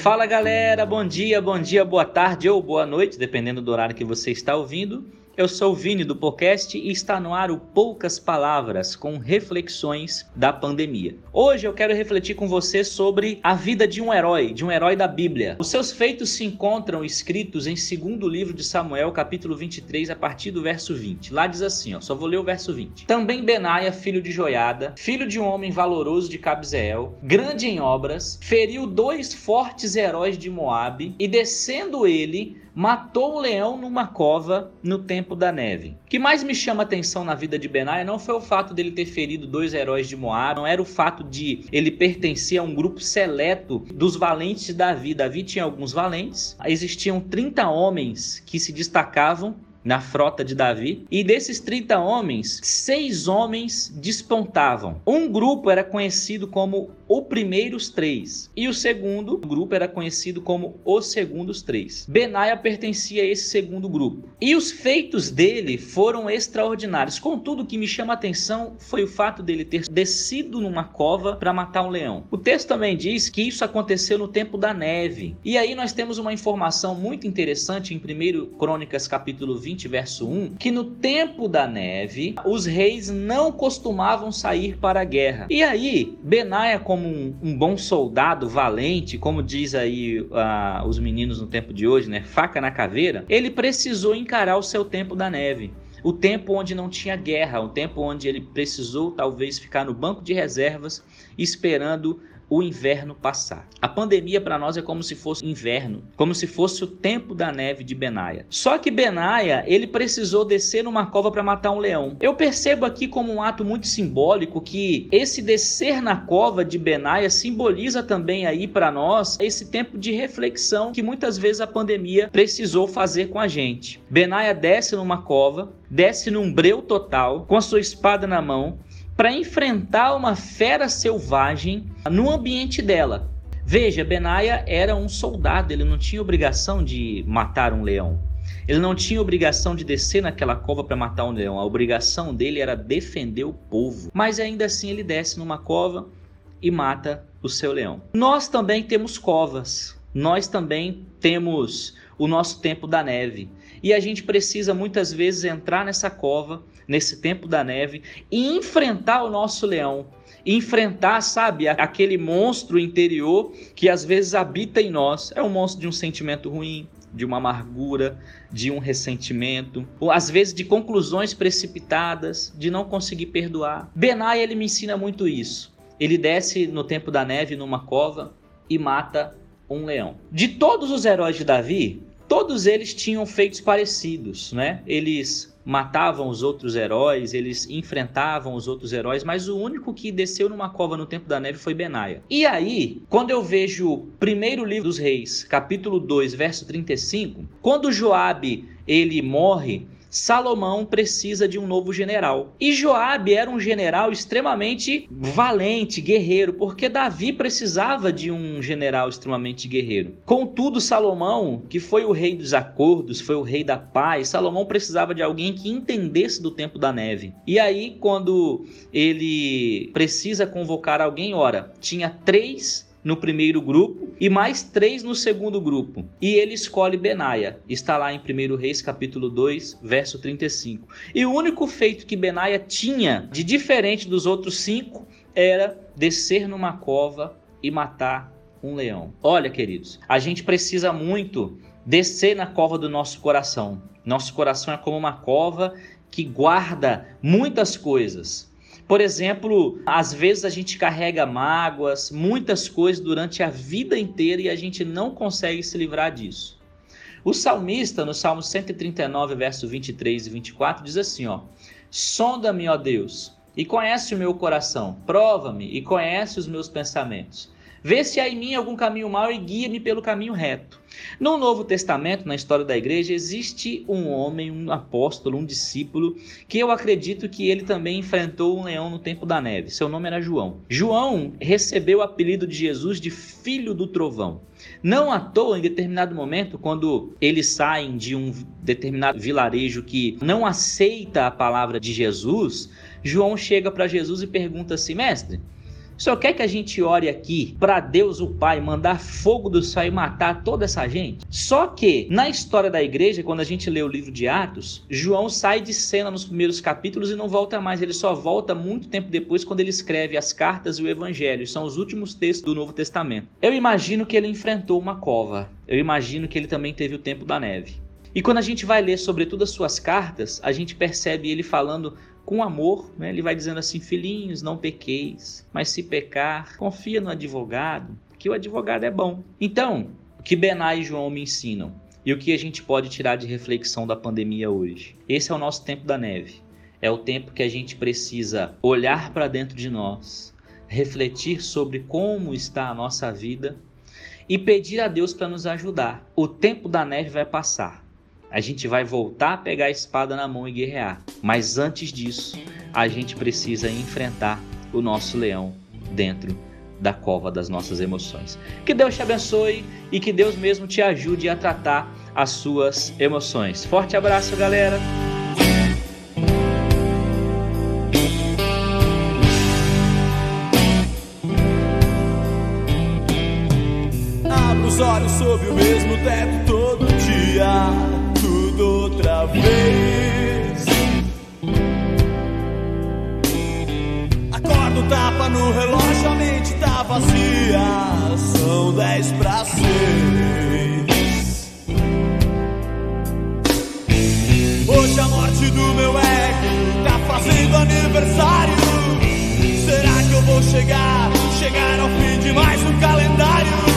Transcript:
Fala galera, bom dia, bom dia, boa tarde ou boa noite, dependendo do horário que você está ouvindo. Eu sou o Vini do podcast e está no ar o Poucas Palavras com reflexões da pandemia. Hoje eu quero refletir com você sobre a vida de um herói, de um herói da Bíblia. Os seus feitos se encontram escritos em segundo livro de Samuel, capítulo 23, a partir do verso 20. Lá diz assim, ó, só vou ler o verso 20. Também Benaia, filho de Joiada, filho de um homem valoroso de Cabzeel, grande em obras, feriu dois fortes heróis de Moabe e descendo ele matou um leão numa cova no tempo da neve. O que mais me chama atenção na vida de Benaia não foi o fato dele ter ferido dois heróis de Moab, não era o fato de ele pertencer a um grupo seleto dos valentes Davi. Davi tinha alguns valentes, existiam 30 homens que se destacavam na frota de Davi. E desses 30 homens, seis homens despontavam. Um grupo era conhecido como o primeiros três e o segundo grupo era conhecido como os segundos três. Benaia pertencia a esse segundo grupo. E os feitos dele foram extraordinários. Contudo, o que me chama a atenção foi o fato dele ter descido numa cova para matar um leão. O texto também diz que isso aconteceu no tempo da neve. E aí nós temos uma informação muito interessante em 1 Crônicas capítulo 20 20, verso 1, que no tempo da neve os reis não costumavam sair para a guerra. E aí, Benaia, como um, um bom soldado valente, como diz aí uh, os meninos no tempo de hoje, né, faca na caveira, ele precisou encarar o seu tempo da neve. O tempo onde não tinha guerra, o tempo onde ele precisou talvez ficar no banco de reservas esperando o inverno passar. A pandemia para nós é como se fosse inverno, como se fosse o tempo da neve de Benaia. Só que Benaia, ele precisou descer numa cova para matar um leão. Eu percebo aqui como um ato muito simbólico que esse descer na cova de Benaia simboliza também aí para nós esse tempo de reflexão que muitas vezes a pandemia precisou fazer com a gente. Benaia desce numa cova, desce num breu total, com a sua espada na mão, para enfrentar uma fera selvagem no ambiente dela. Veja, Benaia era um soldado, ele não tinha obrigação de matar um leão. Ele não tinha obrigação de descer naquela cova para matar um leão. A obrigação dele era defender o povo. Mas ainda assim ele desce numa cova e mata o seu leão. Nós também temos covas. Nós também temos o nosso tempo da neve. E a gente precisa muitas vezes entrar nessa cova, nesse tempo da neve, e enfrentar o nosso leão. Enfrentar, sabe, aquele monstro interior que às vezes habita em nós. É um monstro de um sentimento ruim, de uma amargura, de um ressentimento, ou às vezes de conclusões precipitadas, de não conseguir perdoar. Benai ele me ensina muito isso. Ele desce no tempo da neve numa cova e mata um leão. De todos os heróis de Davi, todos eles tinham feitos parecidos, né? Eles matavam os outros heróis, eles enfrentavam os outros heróis, mas o único que desceu numa cova no tempo da neve foi Benaia. E aí, quando eu vejo o primeiro livro dos reis, capítulo 2, verso 35, quando Joabe ele morre, Salomão precisa de um novo general. E Joabe era um general extremamente valente, guerreiro, porque Davi precisava de um general extremamente guerreiro. Contudo, Salomão, que foi o rei dos acordos, foi o rei da paz, Salomão precisava de alguém que entendesse do tempo da neve. E aí, quando ele precisa convocar alguém, ora, tinha três no primeiro grupo e mais três no segundo grupo. E ele escolhe Benaia. Está lá em 1 Reis capítulo 2, verso 35. E o único feito que Benaia tinha de diferente dos outros cinco era descer numa cova e matar um leão. Olha, queridos, a gente precisa muito descer na cova do nosso coração. Nosso coração é como uma cova que guarda muitas coisas, por exemplo, às vezes a gente carrega mágoas, muitas coisas durante a vida inteira e a gente não consegue se livrar disso. O salmista, no Salmo 139, verso 23 e 24, diz assim, ó: Sonda-me, ó Deus, e conhece o meu coração, prova-me e conhece os meus pensamentos. Vê se há em mim algum caminho mau e guia-me pelo caminho reto. No Novo Testamento, na história da igreja, existe um homem, um apóstolo, um discípulo, que eu acredito que ele também enfrentou um leão no tempo da neve. Seu nome era João. João recebeu o apelido de Jesus de Filho do Trovão. Não à toa, em determinado momento, quando eles saem de um determinado vilarejo que não aceita a palavra de Jesus, João chega para Jesus e pergunta assim: Mestre, O senhor quer que a gente ore aqui para Deus o Pai mandar fogo do céu e matar toda essa gente? Só que na história da igreja, quando a gente lê o livro de Atos, João sai de cena nos primeiros capítulos e não volta mais. Ele só volta muito tempo depois quando ele escreve as cartas e o evangelho. São os últimos textos do Novo Testamento. Eu imagino que ele enfrentou uma cova. Eu imagino que ele também teve o tempo da neve. E quando a gente vai ler sobre todas as suas cartas, a gente percebe ele falando com amor, né? ele vai dizendo assim: Filhinhos, não pequeis, mas se pecar, confia no advogado, que o advogado é bom. Então, o que Bená e João me ensinam e o que a gente pode tirar de reflexão da pandemia hoje? Esse é o nosso tempo da neve. É o tempo que a gente precisa olhar para dentro de nós, refletir sobre como está a nossa vida e pedir a Deus para nos ajudar. O tempo da neve vai passar a gente vai voltar a pegar a espada na mão e guerrear. Mas antes disso, a gente precisa enfrentar o nosso leão dentro da cova das nossas emoções. Que Deus te abençoe e que Deus mesmo te ajude a tratar as suas emoções. Forte abraço, galera! Abra os olhos sob o mesmo teto todo dia vez. Acordo, tapa no relógio, a mente tá vazia. São dez pra seis. Hoje a morte do meu ego tá fazendo aniversário. Será que eu vou chegar, chegar ao fim de mais um calendário?